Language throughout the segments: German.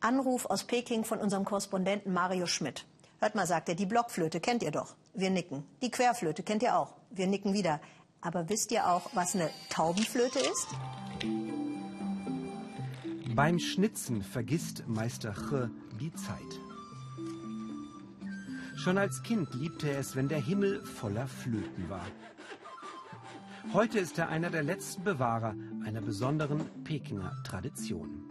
Anruf aus Peking von unserem Korrespondenten Mario Schmidt. Hört mal, sagt er, die Blockflöte kennt ihr doch. Wir nicken. Die Querflöte kennt ihr auch. Wir nicken wieder. Aber wisst ihr auch, was eine Taubenflöte ist? Beim Schnitzen vergisst Meister Che die Zeit. Schon als Kind liebte er es, wenn der Himmel voller Flöten war. Heute ist er einer der letzten Bewahrer einer besonderen Pekinger Tradition.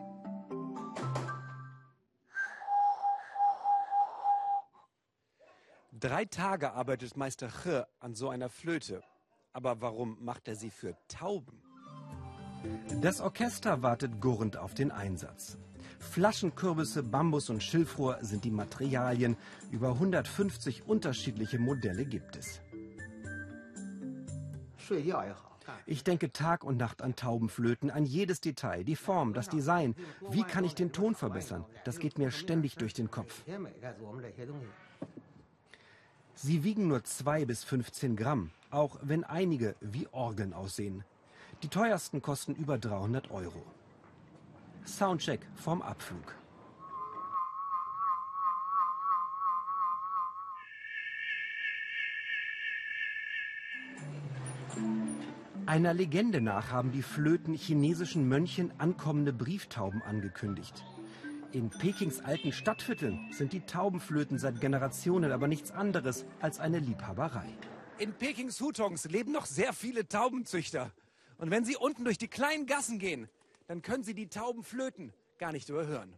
Drei Tage arbeitet Meister Che an so einer Flöte. Aber warum macht er sie für Tauben? Das Orchester wartet gurrend auf den Einsatz. Flaschenkürbisse, Bambus und Schilfrohr sind die Materialien. Über 150 unterschiedliche Modelle gibt es. Ich denke Tag und Nacht an Taubenflöten, an jedes Detail, die Form, das Design. Wie kann ich den Ton verbessern? Das geht mir ständig durch den Kopf. Sie wiegen nur 2 bis 15 Gramm, auch wenn einige wie Orgeln aussehen. Die teuersten kosten über 300 Euro. Soundcheck vom Abflug. Einer Legende nach haben die Flöten chinesischen Mönchen ankommende Brieftauben angekündigt. In Pekings alten Stadtvierteln sind die Taubenflöten seit Generationen aber nichts anderes als eine Liebhaberei. In Pekings Hutongs leben noch sehr viele Taubenzüchter. Und wenn sie unten durch die kleinen Gassen gehen, dann können sie die Taubenflöten gar nicht überhören.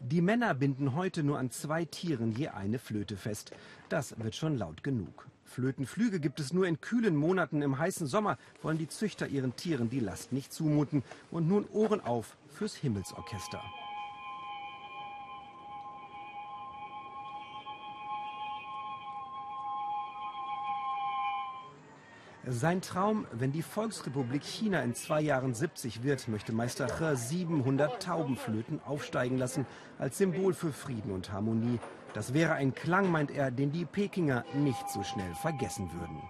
Die Männer binden heute nur an zwei Tieren je eine Flöte fest. Das wird schon laut genug. Flötenflüge gibt es nur in kühlen Monaten. Im heißen Sommer wollen die Züchter ihren Tieren die Last nicht zumuten. Und nun Ohren auf fürs Himmelsorchester. Sein Traum, wenn die Volksrepublik China in zwei Jahren 70 wird, möchte Meister Che 700 Taubenflöten aufsteigen lassen, als Symbol für Frieden und Harmonie. Das wäre ein Klang, meint er, den die Pekinger nicht so schnell vergessen würden.